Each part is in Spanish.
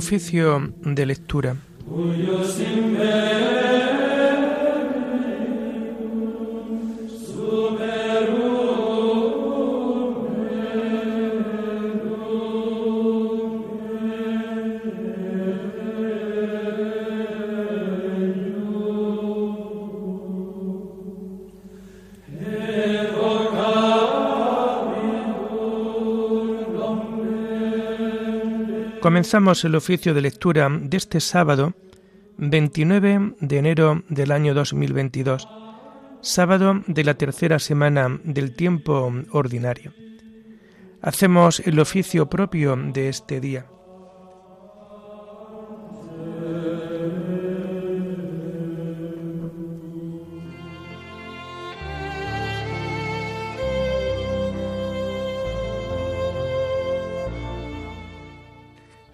Oficio de lectura. Comenzamos el oficio de lectura de este sábado, 29 de enero del año 2022, sábado de la tercera semana del tiempo ordinario. Hacemos el oficio propio de este día.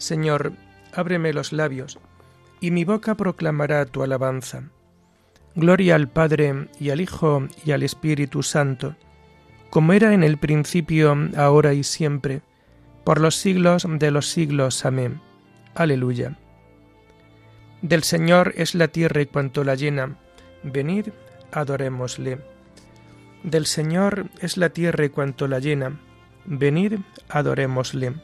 Señor, ábreme los labios, y mi boca proclamará tu alabanza. Gloria al Padre y al Hijo y al Espíritu Santo, como era en el principio, ahora y siempre, por los siglos de los siglos. Amén. Aleluya. Del Señor es la tierra y cuanto la llena. Venid, adorémosle. Del Señor es la tierra y cuanto la llena. Venid, adorémosle.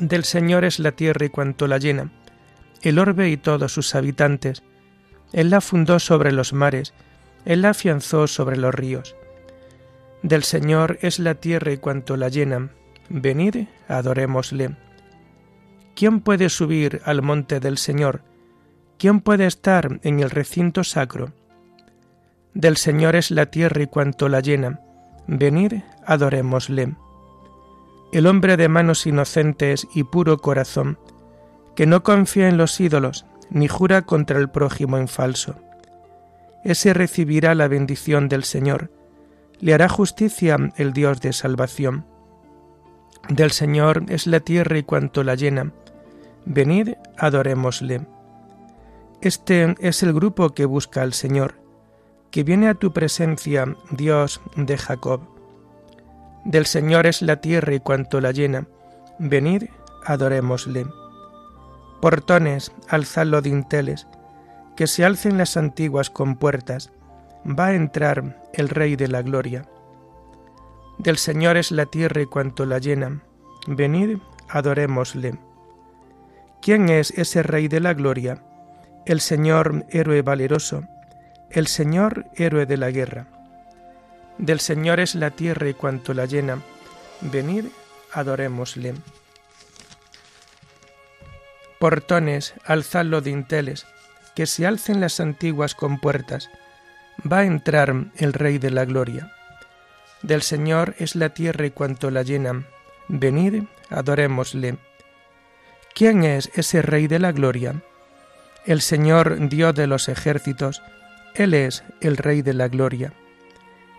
Del Señor es la tierra y cuanto la llena, el orbe y todos sus habitantes. Él la fundó sobre los mares, Él la afianzó sobre los ríos. Del Señor es la tierra y cuanto la llena. Venid, adorémosle. ¿Quién puede subir al monte del Señor? ¿Quién puede estar en el recinto sacro? Del Señor es la tierra y cuanto la llena. Venid, adorémosle el hombre de manos inocentes y puro corazón, que no confía en los ídolos, ni jura contra el prójimo en falso. Ese recibirá la bendición del Señor, le hará justicia el Dios de salvación. Del Señor es la tierra y cuanto la llena. Venid, adorémosle. Este es el grupo que busca al Señor, que viene a tu presencia, Dios de Jacob. Del Señor es la tierra y cuanto la llena. Venid, adorémosle. Portones, alzad los dinteles, que se alcen las antiguas compuertas. Va a entrar el Rey de la Gloria. Del Señor es la tierra y cuanto la llena. Venid, adorémosle. ¿Quién es ese Rey de la Gloria? El Señor héroe valeroso, el Señor héroe de la guerra. Del Señor es la tierra y cuanto la llena. Venid, adorémosle. Portones, alzad los dinteles, que se alcen las antiguas compuertas. Va a entrar el Rey de la Gloria. Del Señor es la tierra y cuanto la llena. Venid, adorémosle. ¿Quién es ese Rey de la Gloria? El Señor Dios de los ejércitos, Él es el Rey de la Gloria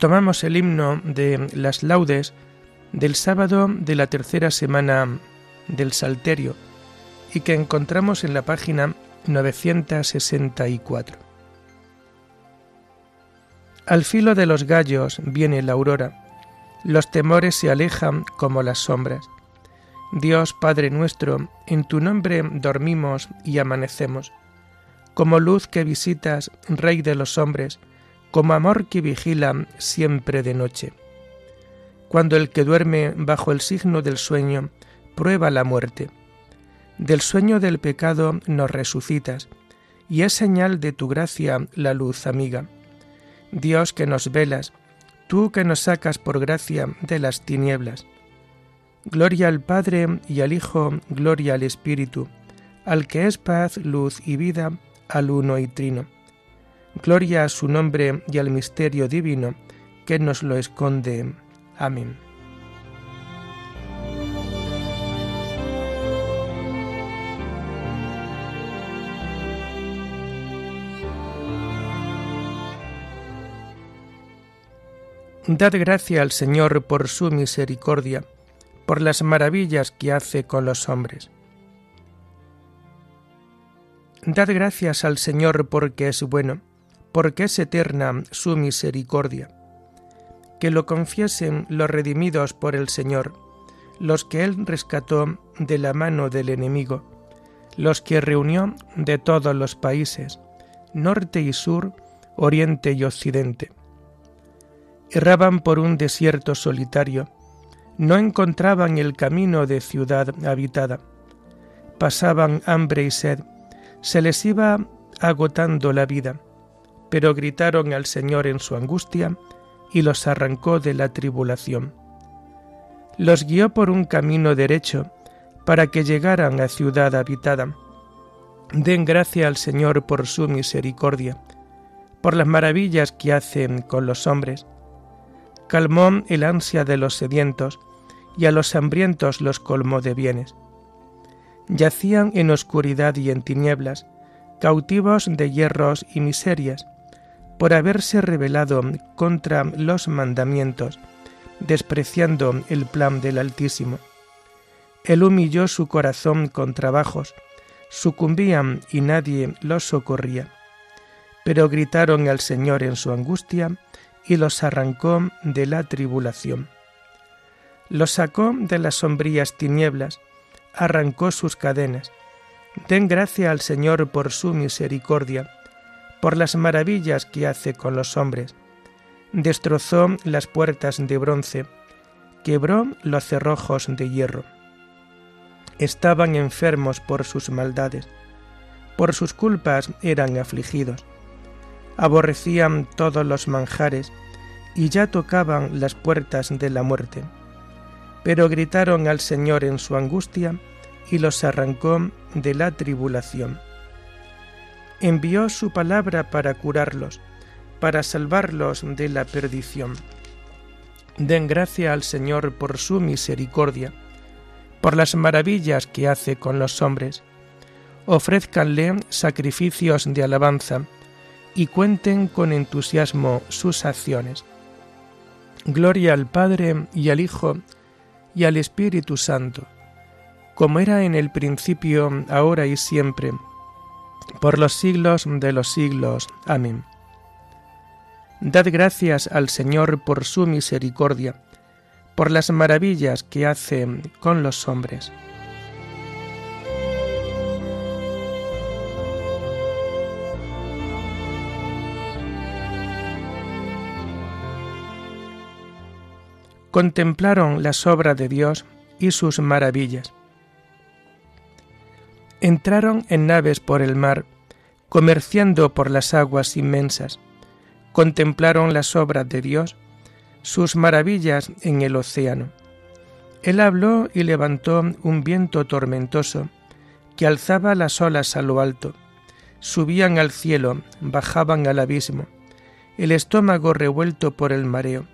Tomamos el himno de las laudes del sábado de la tercera semana del Salterio y que encontramos en la página 964. Al filo de los gallos viene la aurora, los temores se alejan como las sombras. Dios Padre nuestro, en tu nombre dormimos y amanecemos. Como luz que visitas, Rey de los hombres, como amor que vigila siempre de noche. Cuando el que duerme bajo el signo del sueño prueba la muerte. Del sueño del pecado nos resucitas, y es señal de tu gracia la luz amiga. Dios que nos velas, tú que nos sacas por gracia de las tinieblas. Gloria al Padre y al Hijo, gloria al Espíritu, al que es paz, luz y vida, al uno y trino Gloria a su nombre y al misterio divino que nos lo esconde. Amén. Dad gracia al Señor por su misericordia, por las maravillas que hace con los hombres. Dad gracias al Señor porque es bueno, porque es eterna su misericordia. Que lo confiesen los redimidos por el Señor, los que Él rescató de la mano del enemigo, los que reunió de todos los países, norte y sur, oriente y occidente. Erraban por un desierto solitario, no encontraban el camino de ciudad habitada, pasaban hambre y sed, se les iba agotando la vida, pero gritaron al Señor en su angustia y los arrancó de la tribulación. Los guió por un camino derecho para que llegaran a ciudad habitada. Den gracia al Señor por su misericordia, por las maravillas que hacen con los hombres calmó el ansia de los sedientos, y a los hambrientos los colmó de bienes. Yacían en oscuridad y en tinieblas, cautivos de hierros y miserias, por haberse rebelado contra los mandamientos, despreciando el plan del Altísimo. Él humilló su corazón con trabajos, sucumbían y nadie los socorría. Pero gritaron al Señor en su angustia, y los arrancó de la tribulación. Los sacó de las sombrías tinieblas, arrancó sus cadenas. Den gracia al Señor por su misericordia, por las maravillas que hace con los hombres. Destrozó las puertas de bronce, quebró los cerrojos de hierro. Estaban enfermos por sus maldades, por sus culpas eran afligidos aborrecían todos los manjares y ya tocaban las puertas de la muerte. Pero gritaron al Señor en su angustia y los arrancó de la tribulación. Envió su palabra para curarlos, para salvarlos de la perdición. Den gracia al Señor por su misericordia, por las maravillas que hace con los hombres. Ofrézcanle sacrificios de alabanza, y cuenten con entusiasmo sus acciones. Gloria al Padre y al Hijo y al Espíritu Santo, como era en el principio, ahora y siempre, por los siglos de los siglos. Amén. Dad gracias al Señor por su misericordia, por las maravillas que hace con los hombres. contemplaron las obras de Dios y sus maravillas. Entraron en naves por el mar, comerciando por las aguas inmensas. Contemplaron las obras de Dios, sus maravillas en el océano. Él habló y levantó un viento tormentoso que alzaba las olas a lo alto. Subían al cielo, bajaban al abismo, el estómago revuelto por el mareo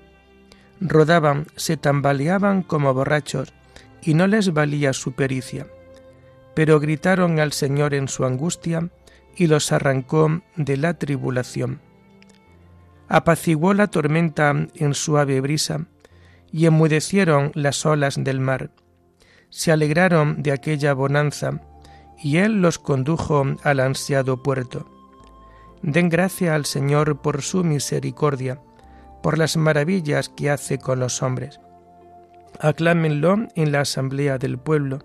rodaban, se tambaleaban como borrachos, y no les valía su pericia. Pero gritaron al Señor en su angustia, y los arrancó de la tribulación. Apaciguó la tormenta en suave brisa, y enmudecieron las olas del mar. Se alegraron de aquella bonanza, y Él los condujo al ansiado puerto. Den gracia al Señor por su misericordia, por las maravillas que hace con los hombres. Aclámenlo en la asamblea del pueblo,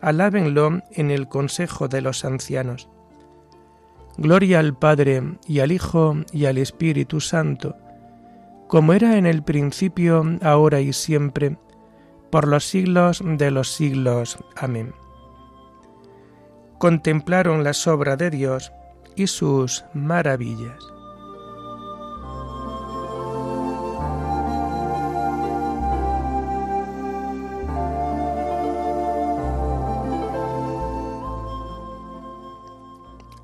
alábenlo en el consejo de los ancianos. Gloria al Padre y al Hijo y al Espíritu Santo, como era en el principio, ahora y siempre, por los siglos de los siglos. Amén. Contemplaron la obras de Dios y sus maravillas.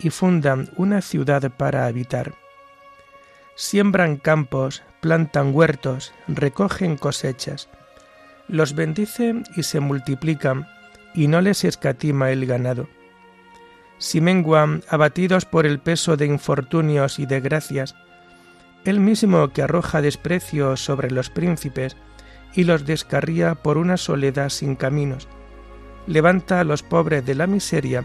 y fundan una ciudad para habitar. Siembran campos, plantan huertos, recogen cosechas. Los bendice y se multiplican, y no les escatima el ganado. Si menguan, abatidos por el peso de infortunios y de gracias, el mismo que arroja desprecio sobre los príncipes y los descarría por una soledad sin caminos, levanta a los pobres de la miseria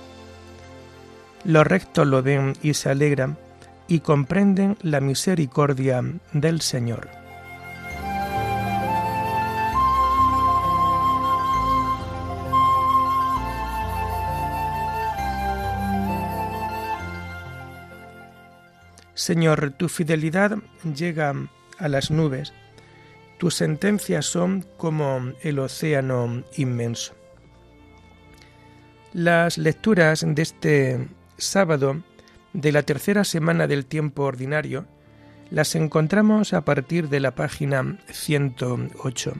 Los rectos lo ven y se alegran y comprenden la misericordia del Señor. Señor, tu fidelidad llega a las nubes, tus sentencias son como el océano inmenso. Las lecturas de este sábado de la tercera semana del tiempo ordinario las encontramos a partir de la página 108.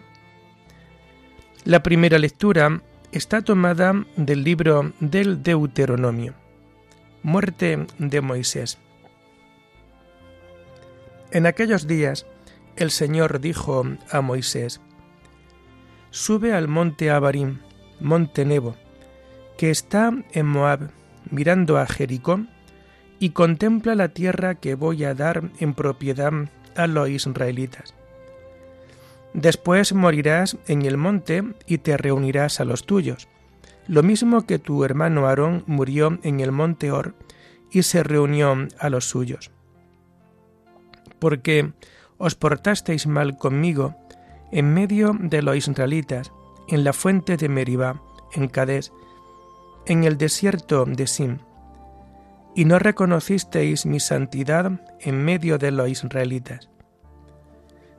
La primera lectura está tomada del libro del Deuteronomio, Muerte de Moisés. En aquellos días el Señor dijo a Moisés, Sube al monte Abarim, monte Nebo, que está en Moab, mirando a Jericó, y contempla la tierra que voy a dar en propiedad a los israelitas. Después morirás en el monte y te reunirás a los tuyos, lo mismo que tu hermano Aarón murió en el monte Or y se reunió a los suyos porque os portasteis mal conmigo en medio de los israelitas, en la fuente de Meribá, en Cadés, en el desierto de Sim, y no reconocisteis mi santidad en medio de los israelitas.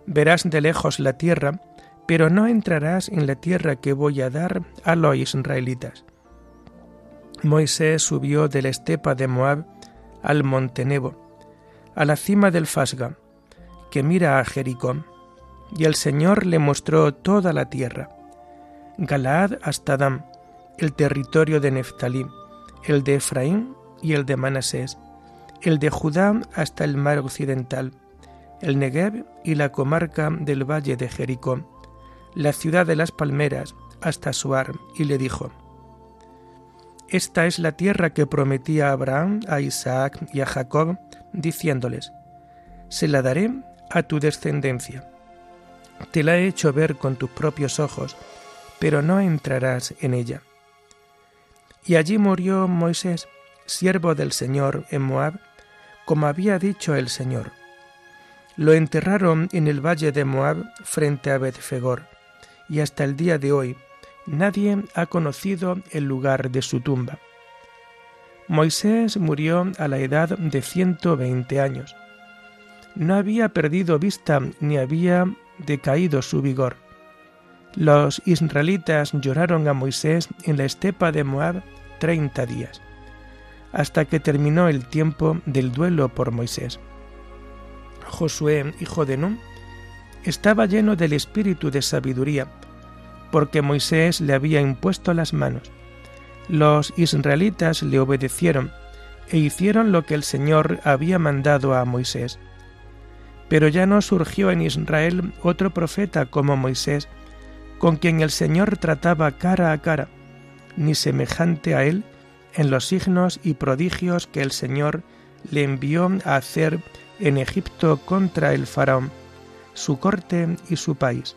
Verás de lejos la tierra, pero no entrarás en la tierra que voy a dar a los israelitas. Moisés subió de la estepa de Moab al monte Nebo, a la cima del Fasga, que mira a Jericó, y el Señor le mostró toda la tierra, Galaad hasta Dam, el territorio de Neftalí, el de Efraín y el de Manasés, el de Judá hasta el mar occidental, el Negev y la comarca del valle de Jericó, la ciudad de las palmeras hasta Suar, y le dijo, Esta es la tierra que prometí a Abraham, a Isaac y a Jacob, diciéndoles, Se la daré a tu descendencia. Te la he hecho ver con tus propios ojos, pero no entrarás en ella. Y allí murió Moisés, siervo del Señor, en Moab, como había dicho el Señor. Lo enterraron en el valle de Moab frente a Bethfegor, y hasta el día de hoy nadie ha conocido el lugar de su tumba. Moisés murió a la edad de ciento veinte años no había perdido vista ni había decaído su vigor. Los israelitas lloraron a Moisés en la estepa de Moab treinta días, hasta que terminó el tiempo del duelo por Moisés. Josué, hijo de Nun, estaba lleno del espíritu de sabiduría, porque Moisés le había impuesto las manos. Los israelitas le obedecieron e hicieron lo que el Señor había mandado a Moisés pero ya no surgió en Israel otro profeta como Moisés, con quien el Señor trataba cara a cara, ni semejante a él en los signos y prodigios que el Señor le envió a hacer en Egipto contra el faraón, su corte y su país,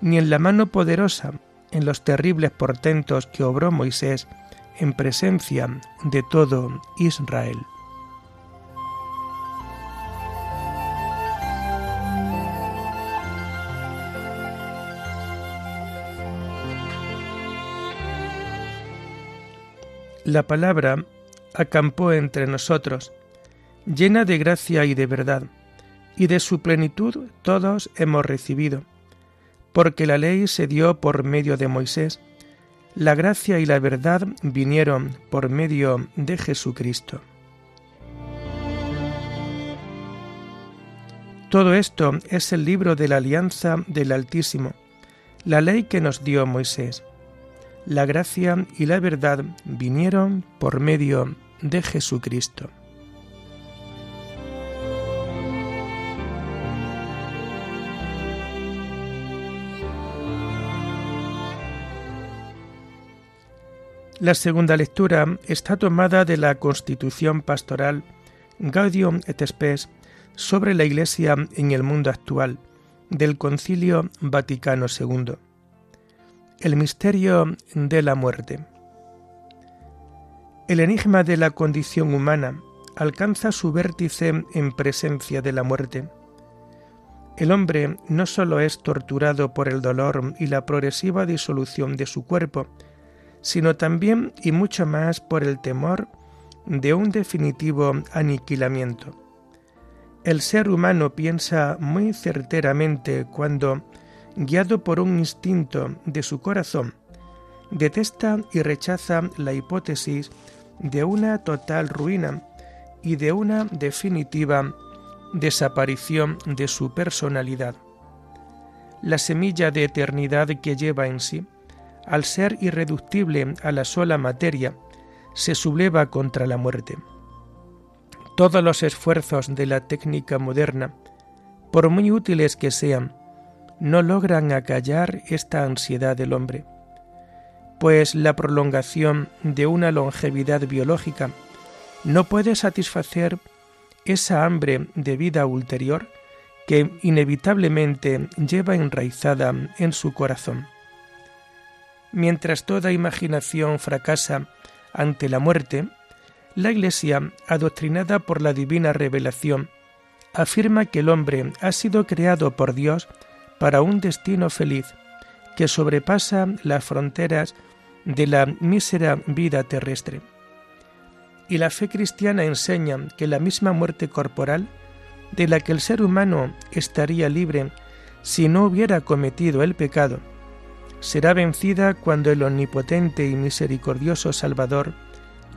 ni en la mano poderosa en los terribles portentos que obró Moisés en presencia de todo Israel. La palabra acampó entre nosotros, llena de gracia y de verdad, y de su plenitud todos hemos recibido, porque la ley se dio por medio de Moisés, la gracia y la verdad vinieron por medio de Jesucristo. Todo esto es el libro de la alianza del Altísimo, la ley que nos dio Moisés la gracia y la verdad vinieron por medio de Jesucristo. La segunda lectura está tomada de la Constitución Pastoral Gaudium et Spes sobre la Iglesia en el mundo actual del Concilio Vaticano II. El misterio de la muerte. El enigma de la condición humana alcanza su vértice en presencia de la muerte. El hombre no sólo es torturado por el dolor y la progresiva disolución de su cuerpo, sino también y mucho más por el temor de un definitivo aniquilamiento. El ser humano piensa muy certeramente cuando guiado por un instinto de su corazón, detesta y rechaza la hipótesis de una total ruina y de una definitiva desaparición de su personalidad. La semilla de eternidad que lleva en sí, al ser irreductible a la sola materia, se subleva contra la muerte. Todos los esfuerzos de la técnica moderna, por muy útiles que sean, no logran acallar esta ansiedad del hombre, pues la prolongación de una longevidad biológica no puede satisfacer esa hambre de vida ulterior que inevitablemente lleva enraizada en su corazón. Mientras toda imaginación fracasa ante la muerte, la Iglesia, adoctrinada por la divina revelación, afirma que el hombre ha sido creado por Dios para un destino feliz que sobrepasa las fronteras de la mísera vida terrestre. Y la fe cristiana enseña que la misma muerte corporal, de la que el ser humano estaría libre si no hubiera cometido el pecado, será vencida cuando el omnipotente y misericordioso Salvador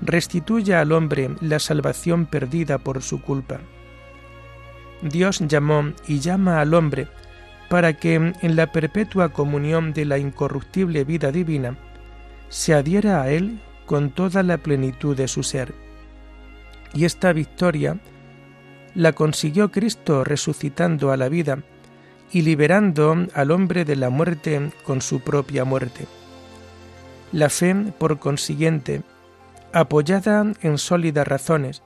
restituya al hombre la salvación perdida por su culpa. Dios llamó y llama al hombre para que en la perpetua comunión de la incorruptible vida divina se adhiera a Él con toda la plenitud de su ser. Y esta victoria la consiguió Cristo resucitando a la vida y liberando al hombre de la muerte con su propia muerte. La fe, por consiguiente, apoyada en sólidas razones,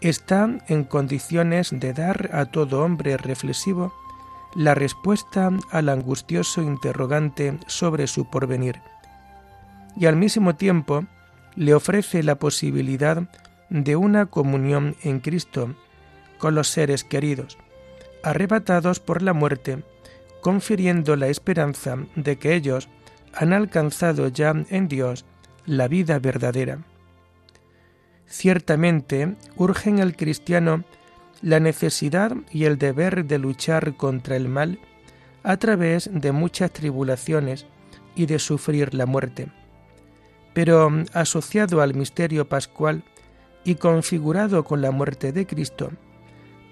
está en condiciones de dar a todo hombre reflexivo la respuesta al angustioso interrogante sobre su porvenir, y al mismo tiempo le ofrece la posibilidad de una comunión en Cristo con los seres queridos, arrebatados por la muerte, confiriendo la esperanza de que ellos han alcanzado ya en Dios la vida verdadera. Ciertamente urgen al cristiano la necesidad y el deber de luchar contra el mal a través de muchas tribulaciones y de sufrir la muerte. Pero asociado al misterio pascual y configurado con la muerte de Cristo,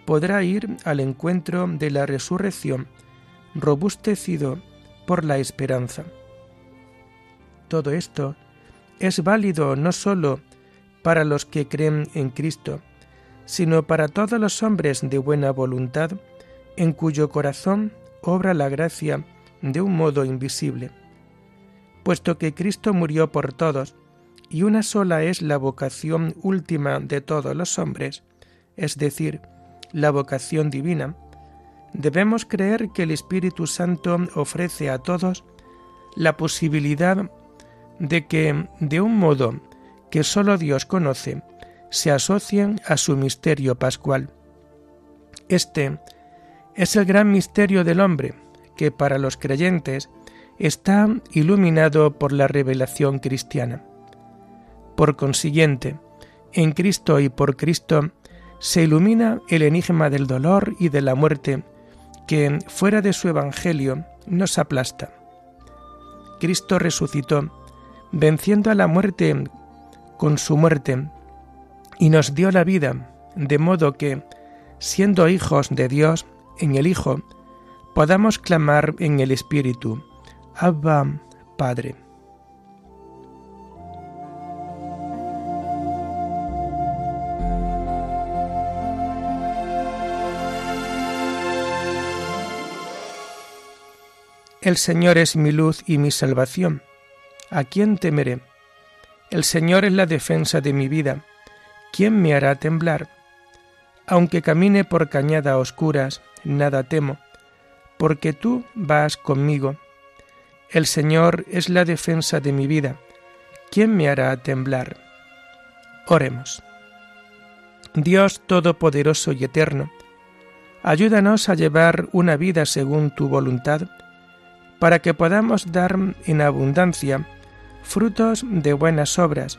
podrá ir al encuentro de la resurrección robustecido por la esperanza. Todo esto es válido no sólo para los que creen en Cristo, sino para todos los hombres de buena voluntad, en cuyo corazón obra la gracia de un modo invisible. Puesto que Cristo murió por todos, y una sola es la vocación última de todos los hombres, es decir, la vocación divina, debemos creer que el Espíritu Santo ofrece a todos la posibilidad de que, de un modo que sólo Dios conoce, se asocien a su misterio pascual. Este es el gran misterio del hombre, que para los creyentes está iluminado por la revelación cristiana. Por consiguiente, en Cristo y por Cristo se ilumina el enigma del dolor y de la muerte que, fuera de su Evangelio, nos aplasta. Cristo resucitó, venciendo a la muerte con su muerte, y nos dio la vida, de modo que, siendo hijos de Dios en el Hijo, podamos clamar en el Espíritu, Abba, Padre. El Señor es mi luz y mi salvación. ¿A quién temeré? El Señor es la defensa de mi vida. ¿Quién me hará temblar? Aunque camine por cañadas oscuras, nada temo, porque tú vas conmigo. El Señor es la defensa de mi vida. ¿Quién me hará temblar? Oremos. Dios Todopoderoso y Eterno, ayúdanos a llevar una vida según tu voluntad, para que podamos dar en abundancia frutos de buenas obras,